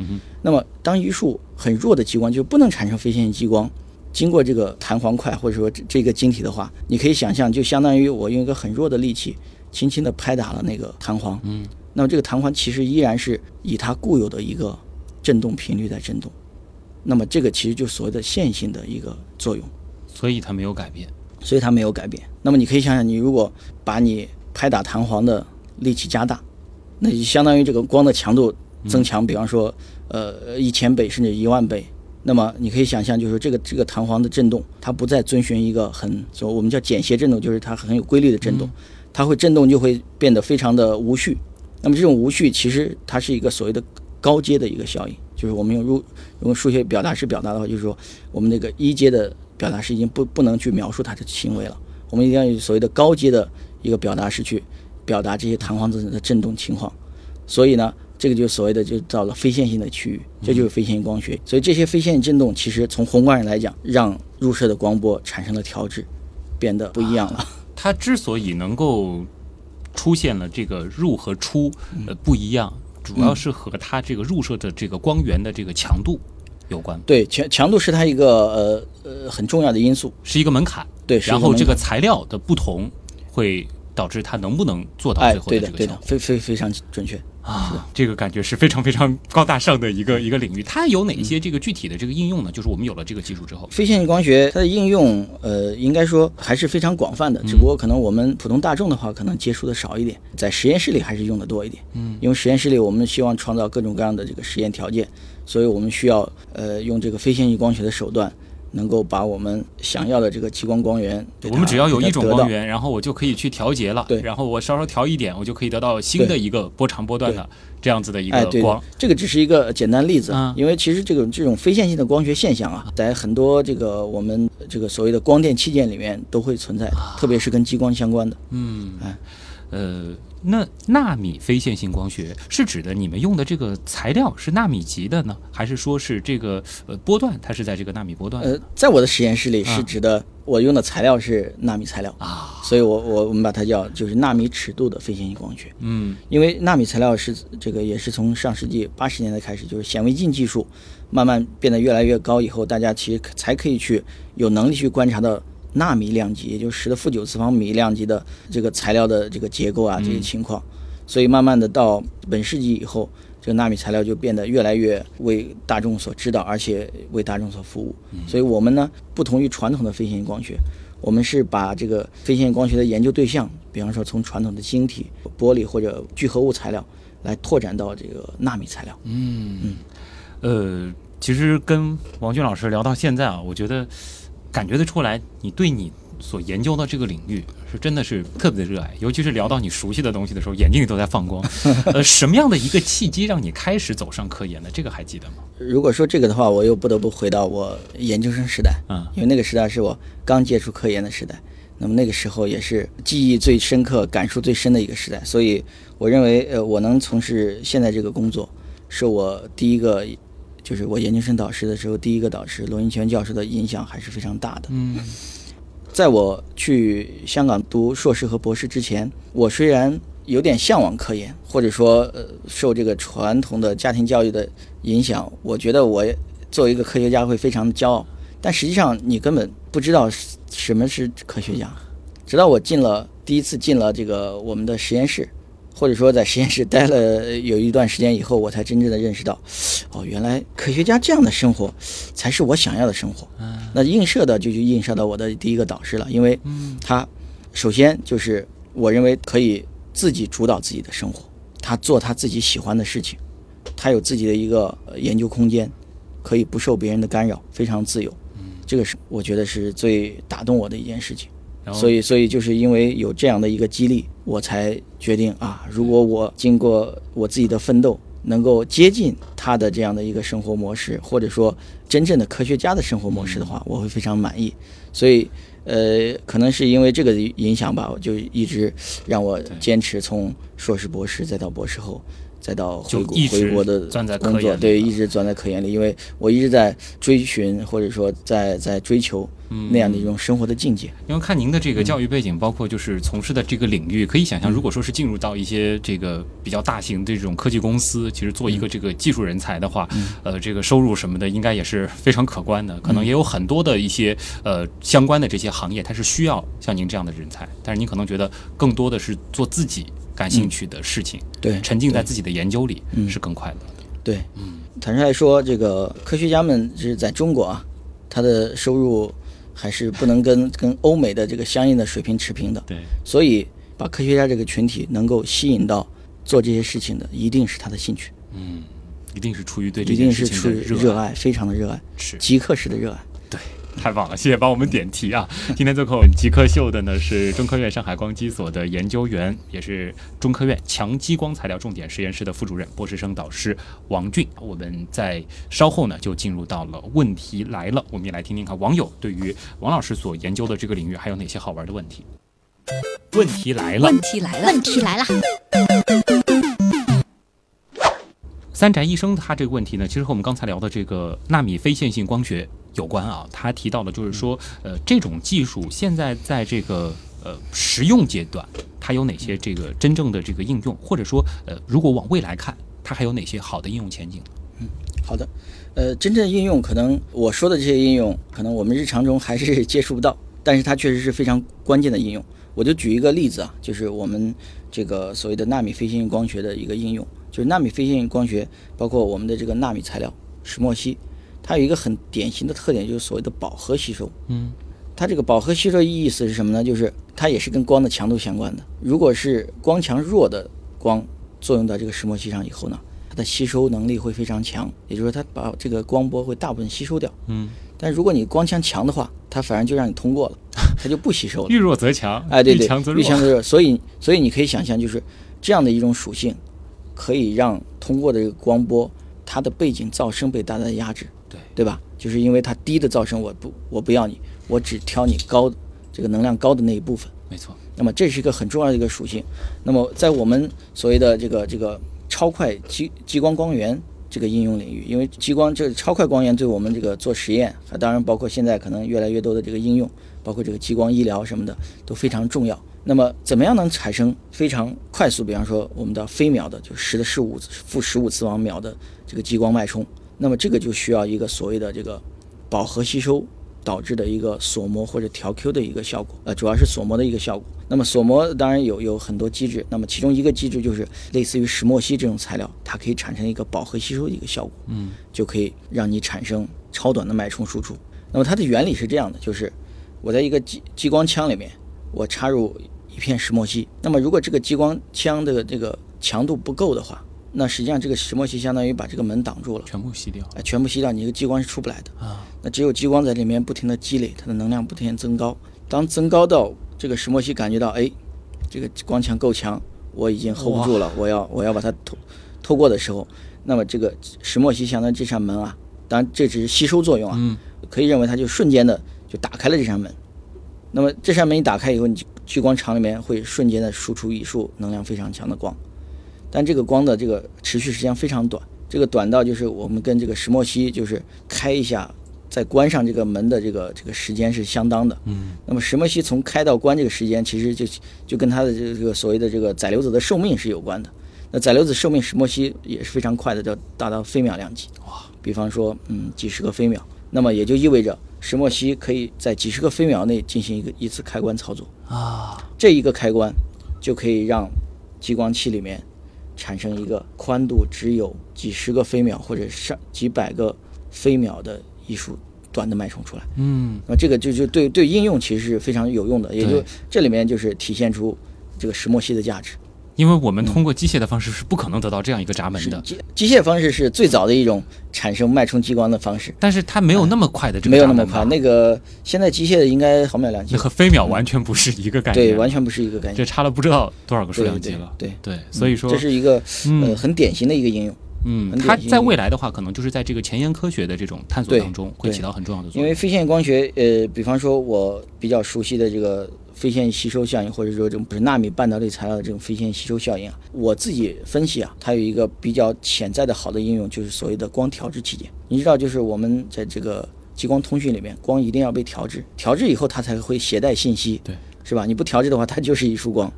那么当一束很弱的激光就不能产生非线性激光，经过这个弹簧块或者说这个晶体的话，你可以想象就相当于我用一个很弱的力气。轻轻地拍打了那个弹簧，嗯，那么这个弹簧其实依然是以它固有的一个振动频率在振动，那么这个其实就所谓的线性的一个作用，所以它没有改变，所以它没有改变。那么你可以想想，你如果把你拍打弹簧的力气加大，那就相当于这个光的强度增强，比方说呃一千倍甚至一万倍。那么你可以想象，就是这个这个弹簧的振动，它不再遵循一个很所我们叫简谐振动，就是它很有规律的振动。它会振动，就会变得非常的无序。那么这种无序，其实它是一个所谓的高阶的一个效应，就是我们用入用数学表达式表达的话，就是说我们那个一阶的表达式已经不不能去描述它的行为了。我们一定要用所谓的高阶的一个表达式去表达这些弹簧子的振动情况。所以呢，这个就所谓的就到了非线性的区域，这就是非线性光学。所以这些非线性振动，其实从宏观上来讲，让入射的光波产生了调制，变得不一样了。它之所以能够出现了这个入和出呃不一样，主要是和它这个入射的这个光源的这个强度有关。对，强强度是它一个呃呃很重要的因素，是一个门槛。对，然后这个材料的不同，会导致它能不能做到哎最，后对的，对的这个效果，非非非常准确。啊？这个感觉是非常非常高大上的一个 一个领域。它有哪一些这个具体的这个应用呢？就是我们有了这个技术之后，非线性光学它的应用，呃，应该说还是非常广泛的，嗯只不过可能我们普通大众的话，可能接触的少一点，在实验室里还是用的多一点。嗯，因为实验室里我们希望创造各种各样的这个实验条件，所以我们需要呃用这个非线性光学的手段，能够把我们想要的这个激光光源，我们只要有一种光源，然后我就可以去调节了。对。然后我稍稍调一点，我就可以得到新的一个波长波段的这样子的一个光。的。，这个只是一个简单例子，嗯。因为其实这种这种非线性的光学现象啊，在很多这个我们这个所谓的光电器件里面都会存在的，特别是跟激光相关的。嗯。哎，呃，那纳米非线性光学是指的你们用的这个材料是纳米级的呢，还是说是这个呃波段它是在这个纳米波段？呃，在我的实验室里啊是指的我用的材料是纳米材料啊，所以我我我们把它叫就是纳米尺度的非线性光学。嗯因为纳米材料是这个也是从上世纪八十年代开始，就是显微镜技术慢慢变得越来越高以后，大家其实才可以去有能力去观察到纳米量级，也就是十的负九次方米量级的这个材料的这个结构啊这些情况。所以慢慢的到本世纪以后，这个纳米材料就变得越来越为大众所知道，而且为大众所服务。所以我们呢，不同于传统的非线性光学，我们是把这个非线性光学的研究对象，比方说从传统的晶体、玻璃或者聚合物材料，来拓展到这个纳米材料。嗯嗯呃，其实跟王军老师聊到现在啊，我觉得感觉得出来，你对你所研究的这个领域是真的是特别的热爱，尤其是聊到你熟悉的东西的时候，眼睛里都在放光。呃，什么样的一个契机让你开始走上科研的？这个还记得吗？如果说这个的话，我又不得不回到我研究生时代，嗯因为那个时代是我刚接触科研的时代，那么那个时候也是记忆最深刻、感触最深的一个时代，所以我认为，呃，我能从事现在这个工作，是我第一个，就是我研究生导师的时候第一个导师罗云泉教授的影响还是非常大的。嗯在我去香港读硕士和博士之前，我虽然有点向往科研，或者说呃受这个传统的家庭教育的影响，我觉得我作为一个科学家会非常的骄傲。但实际上，你根本不知道什么是科学家，直到我进了第一次进了这个我们的实验室，或者说在实验室待了有一段时间以后，我才真正的认识到，哦，原来科学家这样的生活才是我想要的生活。那映射的就去映射到我的第一个导师了，因为他首先就是我认为可以自己主导自己的生活，他做他自己喜欢的事情，他有自己的一个呃研究空间，可以不受别人的干扰，非常自由。这个是我觉得是最打动我的一件事情。然后所以，所以就是因为有这样的一个激励，我才决定啊，如果我经过我自己的奋斗，能够接近他的这样的一个生活模式，或者说真正的科学家的生活模式的话，我会非常满意。所以，呃，可能是因为这个影响吧，我就一直让我坚持从硕士、博士，再到博士后，再到回国就一直回国的钻在科工作，研对，一直钻在科研里，因为我一直在追寻或者说在在追求那样的一种生活的境界。因为看您的这个教育背景，包括就是从事的这个领域，可以想象，如果说是进入到一些这个比较大型的这种科技公司，其实做一个这个技术人才的话，呃，这个收入什么的应该也是非常可观的。可能也有很多的一些呃相关的这些行业，它是需要像您这样的人才，但是您可能觉得更多的是做自己感兴趣的事情，对，沉浸在自己的研究里嗯是更快乐的。对，嗯坦率来说，这个科学家们是在中国啊，他的收入还是不能跟跟欧美的这个相应的水平持平的。对，所以，把科学家这个群体能够吸引到做这些事情的，一定是他的兴趣，嗯，一定是出于对这一件事情定是出于的热爱。热爱，非常的热爱，是极客式的热爱。对，太棒了，谢谢帮我们点题啊！今天做客我们极客秀的呢是中科院上海光机所的研究员，也是中科院强激光材料重点实验室的副主任、博士生导师王俊。我们在稍后呢就进入到了问题来了，我们也来听听看网友对于王老师所研究的这个领域还有哪些好玩的问题。问题来了，问题来了，问题来了，三宅医生他这个问题呢，其实和我们刚才聊的这个纳米非线性光学有关啊。他提到的就是说，呃，这种技术现在在这个呃实用阶段，它有哪些这个真正的这个应用，或者说，呃，如果往未来看，它还有哪些好的应用前景？嗯好的，呃，真正应用可能我说的这些应用，可能我们日常中还是接触不到，但是它确实是非常关键的应用。我就举一个例子啊，就是我们这个所谓的纳米非线性光学的一个应用，就是纳米非线性光学，包括我们的这个纳米材料石墨烯，它有一个很典型的特点，就是所谓的饱和吸收。嗯，它这个饱和吸收意思是什么呢？就是它也是跟光的强度相关的。如果是光强弱的光作用到这个石墨烯上以后呢，它的吸收能力会非常强，也就是说它把这个光波会大部分吸收掉。嗯，但如果你光强强的话，它反而就让你通过了，它就不吸收了。遇弱则强，哎，对对，遇强则弱。遇强则弱。所以，所以你可以想象，就是这样的一种属性，可以让通过的这个光波，它的背景噪声被大大的压制，对对吧？就是因为它低的噪声我不我不要你，我只挑你高这个能量高的那一部分。没错，那么这是一个很重要的一个属性。那么在我们所谓的这个这个超快激激光光源这个应用领域，因为激光这个超快光源对我们这个做实验，啊，当然包括现在可能越来越多的这个应用，包括这个激光医疗什么的都非常重要。那么怎么样能产生非常快速，比方说我们的飞秒的，就十的十五负十五次方秒的这个激光脉冲？那么这个就需要一个所谓的这个饱和吸收导致的一个锁膜或者调 Q 的一个效果，呃，主要是锁膜的一个效果。那么锁膜当然有有很多机制，那么其中一个机制就是类似于石墨烯这种材料，它可以产生一个饱和吸收的一个效果，嗯，就可以让你产生超短的脉冲输出。那么它的原理是这样的，就是我在一个激激光枪里面，我插入一片石墨烯，那么如果这个激光枪的这个强度不够的话，那实际上这个石墨烯相当于把这个门挡住了。全部吸掉哎，全部吸掉，你这个激光是出不来的。啊，那只有激光在里面不停的积累，它的能量不停地增高。当增高到这个石墨烯感觉到，哎，这个光强够强，我已经 hold 不住了，我要我要把它透透过的时候，那么这个石墨烯相当于这扇门啊，当然这只是吸收作用啊，嗯，可以认为它就瞬间的就打开了这扇门。那么这扇门一打开以后，你聚光场里面会瞬间的输出一束能量非常强的光，但这个光的这个持续时间非常短，这个短到就是我们跟这个石墨烯就是开一下再关上这个门的这个这个时间是相当的。嗯，那么石墨烯从开到关这个时间，其实就就跟它的这个这个所谓的这个载流子的寿命是有关的。那载流子寿命石墨烯也是非常快的，叫达到飞秒量级。哇，比方说，嗯，几十个飞秒，那么也就意味着石墨烯可以在几十个飞秒内进行一个一次开关操作。啊，这一个开关就可以让激光器里面产生一个宽度只有几十个飞秒或者上几百个飞秒的一束短的脉冲出来。嗯，那这个就就对对应用其实是非常有用的，也就这里面就是体现出这个石墨烯的价值。因为我们通过机械的方式是不可能得到这样一个闸门的，机机械方式是最早的一种产生脉冲激光的方式，但是它没有那么快的这个没有那么快。那个现在机械的应该毫秒两级那，和飞秒完全不是一个概念，对，完全不是一个概念。这差了不知道多少个数量级了。对，对，所以说这是一个嗯呃很典型的一个应用。嗯，它在未来的话，可能就是在这个前沿科学的这种探索当中会起到很重要的作用。因为非线光学，呃，比方说我比较熟悉的这个非线吸收效应，或者说这种不是纳米半导体材料的这种非线吸收效应啊，我自己分析啊，它有一个比较潜在的好的应用，就是所谓的光调制器件。你知道，就是我们在这个激光通讯里面，光一定要被调制，调制以后它才会携带信息，对，是吧？你不调制的话，它就是一束光。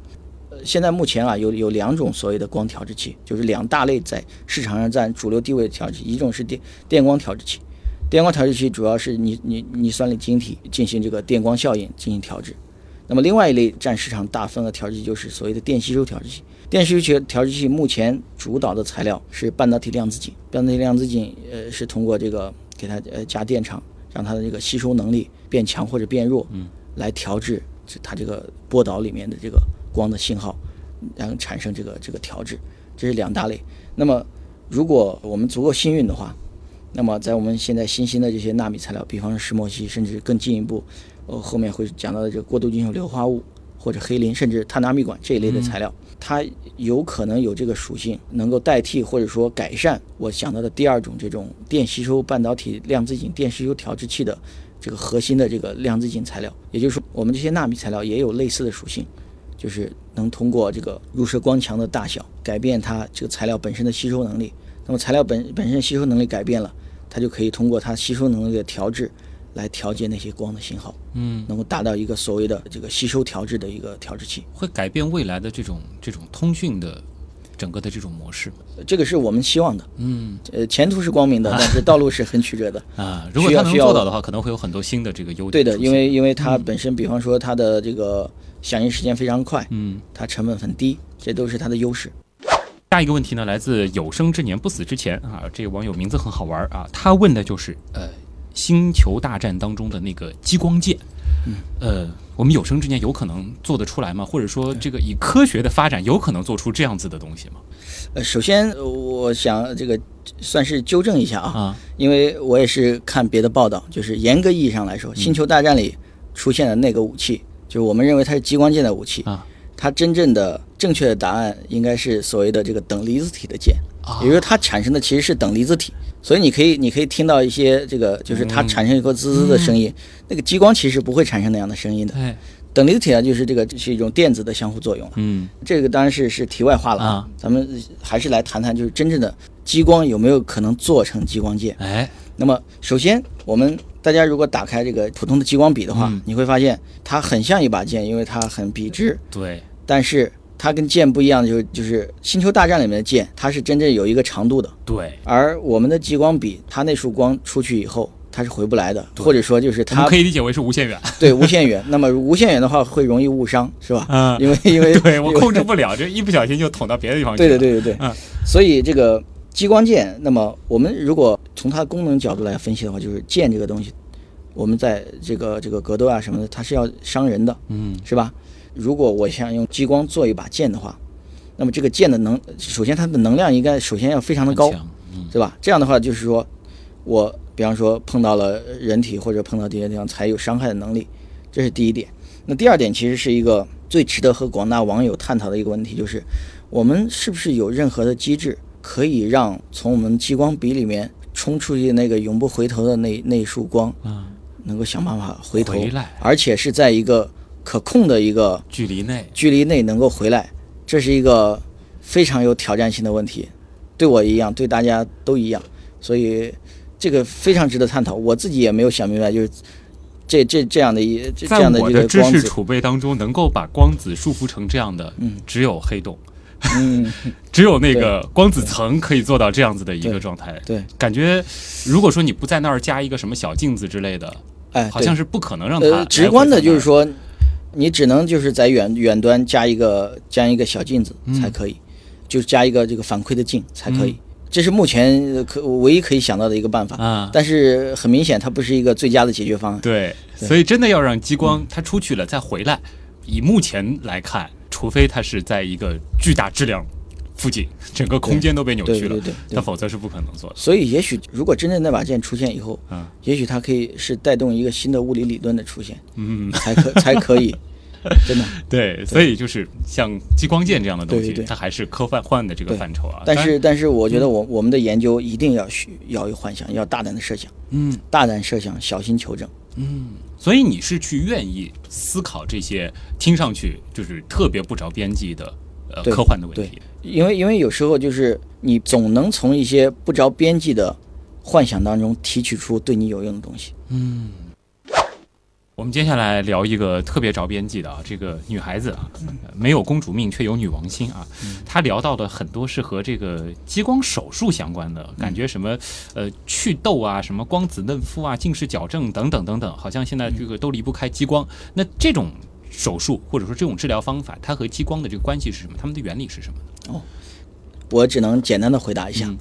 呃，现在目前啊，有有两种所谓的光调制器，就是两大类在市场上占主流地位的调制器，一种是电电光调制器，电光调制器主要是你你你算力晶体进行这个电光效应进行调制，那么另外一类占市场大份的调制器就是所谓的电吸收调制器。电吸收调制器目前主导的材料是半导体量子井，半导体量子井呃是通过这个给它呃加电场，让它的这个吸收能力变强或者变弱，嗯，来调制它这个波导里面的这个光的信号，然后产生这个这个调制，这是两大类。那么如果我们足够幸运的话，那么在我们现在新兴的这些纳米材料，比方说石墨烯，甚至更进一步，呃，后面会讲到的这个过渡金属硫化物或者黑磷，甚至碳纳米管这一类的材料，它有可能有这个属性，能够代替或者说改善我想到的第二种这种电吸收半导体量子井电吸收调制器的这个核心的这个量子井材料。也就是说，我们这些纳米材料也有类似的属性，就是能通过这个入射光强的大小改变它这个材料本身的吸收能力。那么材料本本身吸收能力改变了，它就可以通过它吸收能力的调制来调节那些光的信号，嗯，能够达到一个所谓的这个吸收调制的一个调制器。会改变未来的这种这种通讯的整个的这种模式。这个是我们希望的。嗯呃，前途是光明的，但是道路是很曲折的。啊，如果他能需要需要做到的话，可能会有很多新的这个优点。对的，因为因为它本身，比方说它的这个响应时间非常快，嗯，它成本很低，这都是它的优势。下一个问题呢，来自有生之年不死之前啊，这个网友名字很好玩啊，他问的就是呃，星球大战当中的那个激光剑，嗯，呃，我们有生之年有可能做得出来吗？或者说，这个以科学的发展，有可能做出这样子的东西吗？呃，首先呃我想这个算是纠正一下啊，啊，因为我也是看别的报道，就是严格意义上来说，星球大战》里出现的那个武器，就是我们认为它是激光剑的武器。啊，它真正的正确的答案应该是所谓的这个等离子体的剑，啊。也就是说它产生的其实是等离子体，所以你可以你可以听到一些这个就是它嗯产生一个滋滋的声音，那个激光其实不会产生那样的声音的。哎，等离子体呢，就是这个是一种电子的相互作用了。嗯。这个当然是是题外话了啊，咱们还是来谈谈就是真正的激光有没有可能做成激光剑。哎，那么首先我们大家如果打开这个普通的激光笔的话，嗯你会发现它很像一把剑，因为它很笔直，对，但是它跟剑不一样的就是就是星球大战里面的剑，它是真正有一个长度的，对，而我们的激光笔它那束光出去以后。它是回不来的，对或者说就是它可以理解为是无限远。对无限远。那么无限远的话会容易误伤，是吧？嗯，因为因为 对 我控制不了，这一不小心就捅到别的地方去了。对对对对对，嗯所以这个激光剑，那么我们如果从它的功能角度来分析的话，就是剑这个东西，我们在这个这个格斗啊什么的，它是要伤人的，嗯是吧？如果我想用激光做一把剑的话，那么这个剑的能，首先它的能量应该首先要非常的高嗯是吧？这样的话就是说，我比方说碰到了人体或者碰到这些地方才有伤害的能力，这是第一点。那第二点其实是一个最值得和广大网友探讨的一个问题，就是我们是不是有任何的机制可以让从我们激光笔里面冲出去那个永不回头的那那一束光，嗯，能够想办法回头，回来。而且是在一个可控的一个距离内，距离内能够回来，这是一个非常有挑战性的问题，对我一样，对大家都一样，所以这个非常值得探讨。我自己也没有想明白，就是这这这样的一这样的这我的知个光子，识储备当中，能够把光子束缚成这样的，嗯。只有黑洞，嗯，只有那个光子层可以做到这样子的一个状态。对，感觉如果说你不在那儿加一个什么小镜子之类的，哎，好像是不可能让它呃，直观的就是说，你只能就是在远远端加一个加一个小镜子才可以，就是加一个这个反馈的镜才可以。嗯。这是目前呃可唯一可以想到的一个办法，啊，但是很明显它不是一个最佳的解决方案。对，对。所以真的要让激光它出去了再回来，以目前来看，除非它是在一个巨大质量附近，整个空间都被扭曲了对对对，对那。否则是不可能做的。所以，也许如果真正那把剑出现以后，嗯也许它可以是带动一个新的物理理论的出现，嗯，才可 才可以，真的。对，所以就是像激光剑这样的东西，对对对它还是科幻幻的这个范畴啊。但，是但是，我觉得我我们的研究一定要需要有幻想，要大胆的设想，嗯大胆设想，小心求证。嗯，所以你是去愿意思考这些听上去就是特别不着边际的呃科幻的问题。因为因为有时候就是你总能从一些不着边际的幻想当中提取出对你有用的东西。我们接下来聊一个特别着边际的啊，这个女孩子啊，呃没有公主命却有女王心啊。她聊到的很多是和这个激光手术相关的，感觉什么呃祛痘啊，什么光子嫩肤啊，近视矫正等等等等，好像现在这个都离不开激光。那这种手术或者说这种治疗方法，它和激光的这个关系是什么？它们的原理是什么呢？哦我只能简单的回答一下，嗯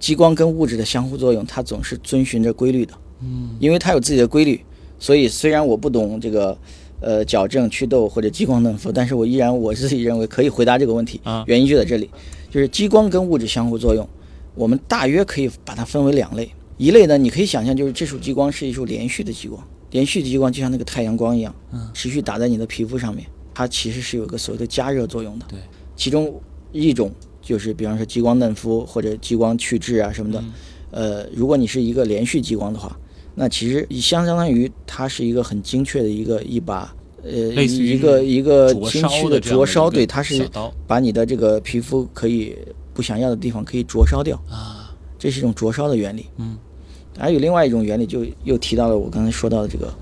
激光跟物质的相互作用，它总是遵循着规律的。嗯，因为它有自己的规律，所以虽然我不懂这个呃矫正、祛痘或者激光嫩肤，但是我依然我自己认为可以回答这个问题。啊原因就在这里，就是激光跟物质相互作用，我们大约可以把它分为两类。一类呢，你可以想象就是这束激光是一束连续的激光，连续的激光就像那个太阳光一样，嗯持续打在你的皮肤上面，它其实是有一个所谓的加热作用的。对，其中一种就是比方说激光嫩肤或者激光去痣啊什么的，嗯呃，如果你是一个连续激光的话，那其实相相当于它是一个很精确的一个一把呃一个一个精确的灼烧，对，它是把你的这个皮肤可以不想要的地方可以灼烧掉，啊，这是一种灼烧的原理。嗯，还有另外一种原理，就又提到了我刚才说到的这个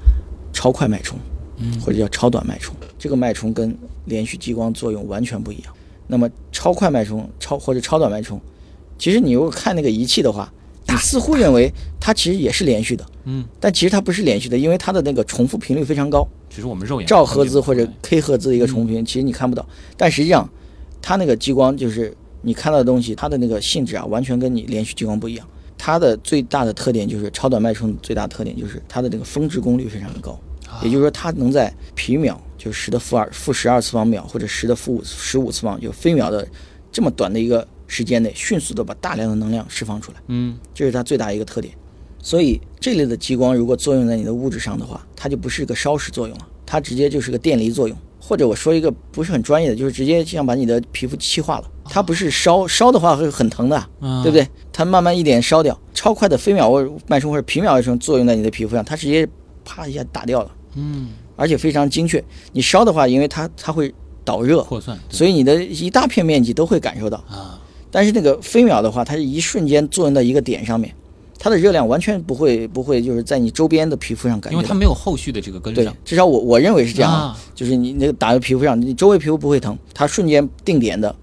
超快脉冲，嗯或者叫超短脉冲。这个脉冲跟连续激光作用完全不一样。那么超快脉冲、超或者超短脉冲，其实你如果看那个仪器的话，你似乎认为它其实也是连续的，嗯，但其实它不是连续的，因为它的那个重复频率非常高，其实我们肉眼兆赫兹或者 K 赫兹的一个重复频率，其实你看不到。但实际上，它那个激光就是你看到的东西，它的那个性质啊，完全跟你连续激光不一样。它的最大的特点就是超短脉冲最大的特点就是它的这个峰值功率非常的高，也就是说它能在皮秒就十的负二负十二次方秒或者十的负五十五次方就飞秒的这么短的一个时间内，迅速的把大量的能量释放出来。嗯这是它最大一个特点。所以这类的激光如果作用在你的物质上的话，它就不是个烧蚀作用了，它直接就是个电离作用。或者我说一个不是很专业的，就是直接像把你的皮肤气化了。它不是烧烧的话会很疼的，啊对不对？它慢慢一点烧掉，超快的飞秒或者脉冲或者皮秒脉冲作用在你的皮肤上，它直接啪一下打掉了，嗯，而且非常精确。你烧的话，因为它它会导热，扩散所以你的一大片面积都会感受到。啊，但是那个飞秒的话，它是一瞬间作用到一个点上面，它的热量完全不会不会就是在你周边的皮肤上感觉。因为它没有后续的这个跟对上，，至少我我认为是这样，啊就是你那个打在皮肤上，你周围皮肤不会疼，它瞬间定点的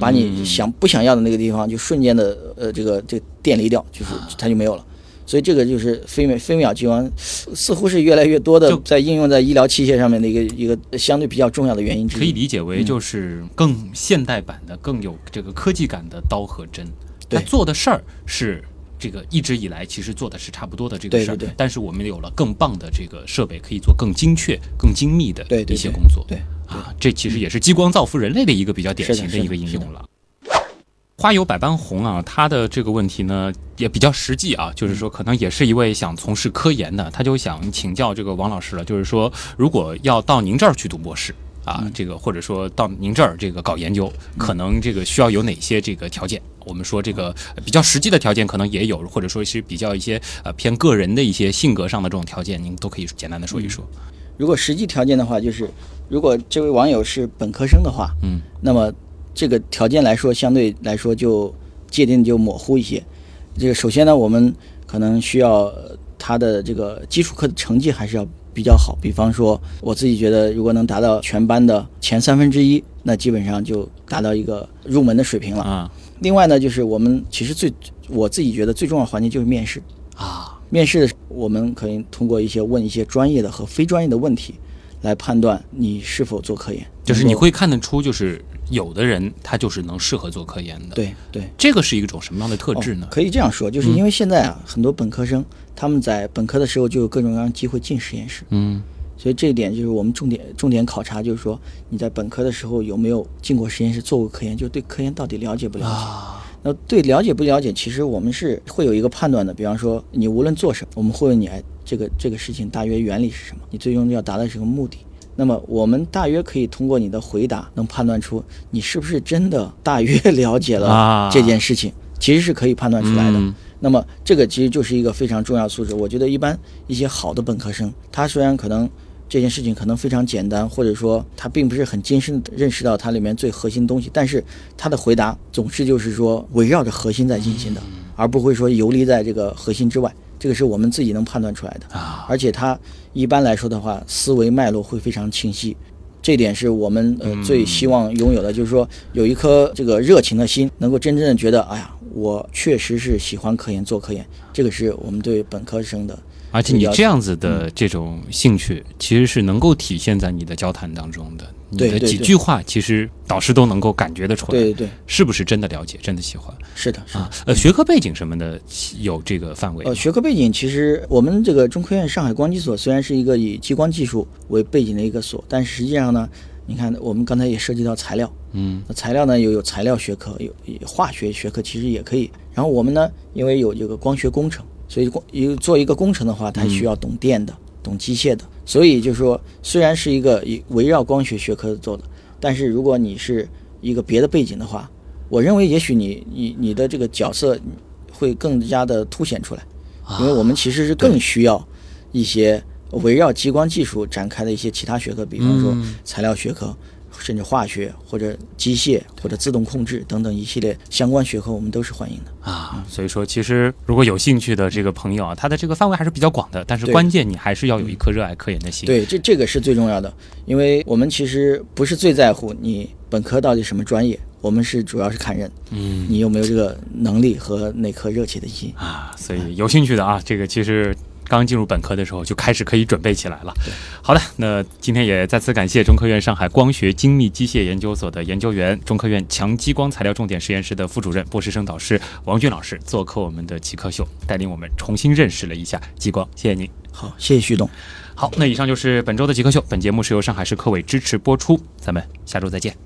把你嗯想不想要的那个地方就瞬间的呃这个这个电离掉，就是啊它就没有了。所以这个就是飞秒飞秒激光，似乎是越来越多的就在应用在医疗器械上面的一个一个相对比较重要的原因之一。可以理解为嗯就是更现代版的、更有这个科技感的刀和针。它对做的事儿是这个一直以来其实做的是差不多的这个事儿，对对对但是我们有了更棒的这个设备，可以做更精确、更精密的对对对一些工作。对啊，这其实也是激光造福人类的一个比较典型的一个应用了。花有百般红啊，他的这个问题呢也比较实际啊，就是说可能也是一位想从事科研的，他就想请教这个王老师了，就是说如果要到您这儿去读博士啊，这个或者说到您这儿这个搞研究，可能这个需要有哪些这个条件？我们说这个呃比较实际的条件可能也有，或者说是比较一些呃偏个人的一些性格上的这种条件，您都可以简单的说一说。如果实际条件的话，就是如果这位网友是本科生的话，嗯，那么这个条件来说，相对来说就界定就模糊一些。这个首先呢，我们可能需要呃他的这个基础课的成绩还是要比较好。比方说，我自己觉得，如果能达到全班的前三分之一，那基本上就达到一个入门的水平了。啊另外呢，就是我们其实最我自己觉得最重要的环节就是面试。啊，面试的时候，我们可以通过一些问一些专业的和非专业的问题，来判断你是否做科研。就是你会看得出，就是有的人他就是能适合做科研的。，对对这个是一种什么样的特质呢哦？可以这样说，就是因为现在啊，很多本科生他们在本科的时候就有各种各样的机会进实验室，嗯所以这一点就是我们重点重点考察，就是说你在本科的时候有没有进过实验室做过科研，就对科研到底了解不了解。啊那对了解不了解，其实我们是会有一个判断的。比方说，你无论做什么，我们会问你，哎，这个这个事情大约原理是什么？你最终要达到什么目的？那么我们大约可以通过你的回答，能判断出你是不是真的大约了解啊了这件事情，其实是可以判断出来的。嗯那么这个其实就是一个非常重要的素质。我觉得一般一些好的本科生，他虽然可能这件事情可能非常简单，或者说他并不是很精深地认识到它里面最核心的东西，但是他的回答总是就是说围绕着核心在进行的，而不会说游离在这个核心之外。这个是我们自己能判断出来的。啊，而且他一般来说的话，思维脉络会非常清晰，这点是我们呃最希望拥有的，就是说有一颗这个热情的心，能够真正的觉得，哎呀，我确实是喜欢科研，做科研，这个是我们对本科生的。而且你这样子的这种兴趣，其实是能够体现在你的交谈当中的。你的几句话，其实导师都能够感觉得出来，对对对，是不是真的了解，真的喜欢是的，是的啊。？呃，学科背景什么的有这个范围呃，学科背景其实我们这个中科院上海光机所虽然是一个以激光技术为背景的一个所，但实际上呢，你看我们刚才也涉及到材料，嗯材料呢又有材料学科，有有化学学科，其实也可以。然后我们呢，因为有这个光学工程，所以光有做一个工程的话，它需要懂电的、懂机械的。所以就是说，虽然是一个以围绕光学学科做的，但是如果你是一个别的背景的话，我认为也许你你你的这个角色会更加的凸显出来，因为我们其实是更需要一些围绕激光技术展开的一些其他学科，比方说嗯。材料学科，甚至化学或者机械或者自动控制等等一系列相关学科，我们都是欢迎的。啊，所以说其实如果有兴趣的这个朋友啊，他的这个范围还是比较广的，但是关键你还是要有一颗热爱科研的心。对，这这个是最重要的，因为我们其实不是最在乎你本科到底什么专业，我们是主要是看人，嗯你有没有这个能力和那颗热切的心。啊，所以有兴趣的啊，这个其实刚进入本科的时候就开始可以准备起来了。好的，那今天也再次感谢中科院上海光学精密机械研究所的研究员、中科院强激光材料重点实验室的副主任、博士生导师王俊老师做客我们的极客秀，带领我们重新认识了一下激光。谢谢您。好，谢谢徐总。好，那以上就是本周的极客秀，本节目是由上海市科委支持播出，咱们下周再见。